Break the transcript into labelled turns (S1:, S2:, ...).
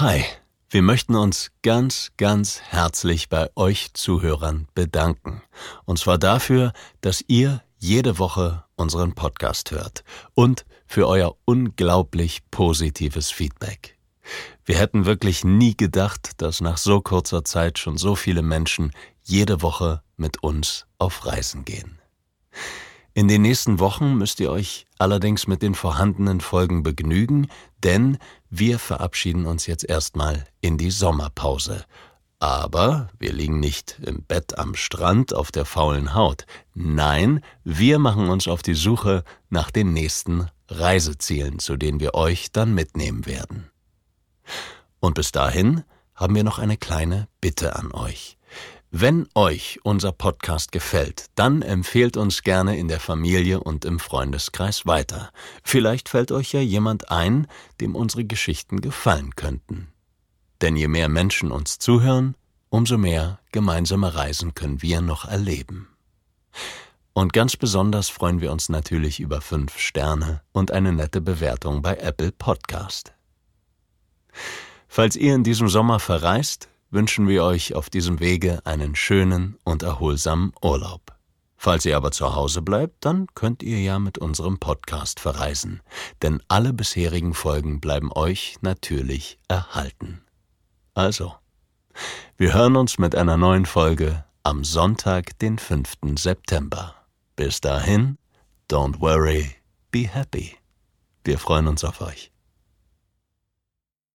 S1: Hi, wir möchten uns ganz, ganz herzlich bei euch Zuhörern bedanken. Und zwar dafür, dass ihr jede Woche unseren Podcast hört und für euer unglaublich positives Feedback. Wir hätten wirklich nie gedacht, dass nach so kurzer Zeit schon so viele Menschen jede Woche mit uns auf Reisen gehen. In den nächsten Wochen müsst ihr euch allerdings mit den vorhandenen Folgen begnügen, denn wir verabschieden uns jetzt erstmal in die Sommerpause. Aber wir liegen nicht im Bett am Strand auf der faulen Haut. Nein, wir machen uns auf die Suche nach den nächsten Reisezielen, zu denen wir euch dann mitnehmen werden. Und bis dahin haben wir noch eine kleine Bitte an euch. Wenn euch unser Podcast gefällt, dann empfehlt uns gerne in der Familie und im Freundeskreis weiter. Vielleicht fällt euch ja jemand ein, dem unsere Geschichten gefallen könnten. Denn je mehr Menschen uns zuhören, umso mehr gemeinsame Reisen können wir noch erleben. Und ganz besonders freuen wir uns natürlich über fünf Sterne und eine nette Bewertung bei Apple Podcast. Falls ihr in diesem Sommer verreist, wünschen wir euch auf diesem Wege einen schönen und erholsamen Urlaub. Falls ihr aber zu Hause bleibt, dann könnt ihr ja mit unserem Podcast verreisen, denn alle bisherigen Folgen bleiben euch natürlich erhalten. Also, wir hören uns mit einer neuen Folge am Sonntag, den 5. September. Bis dahin, don't worry, be happy. Wir freuen uns auf euch.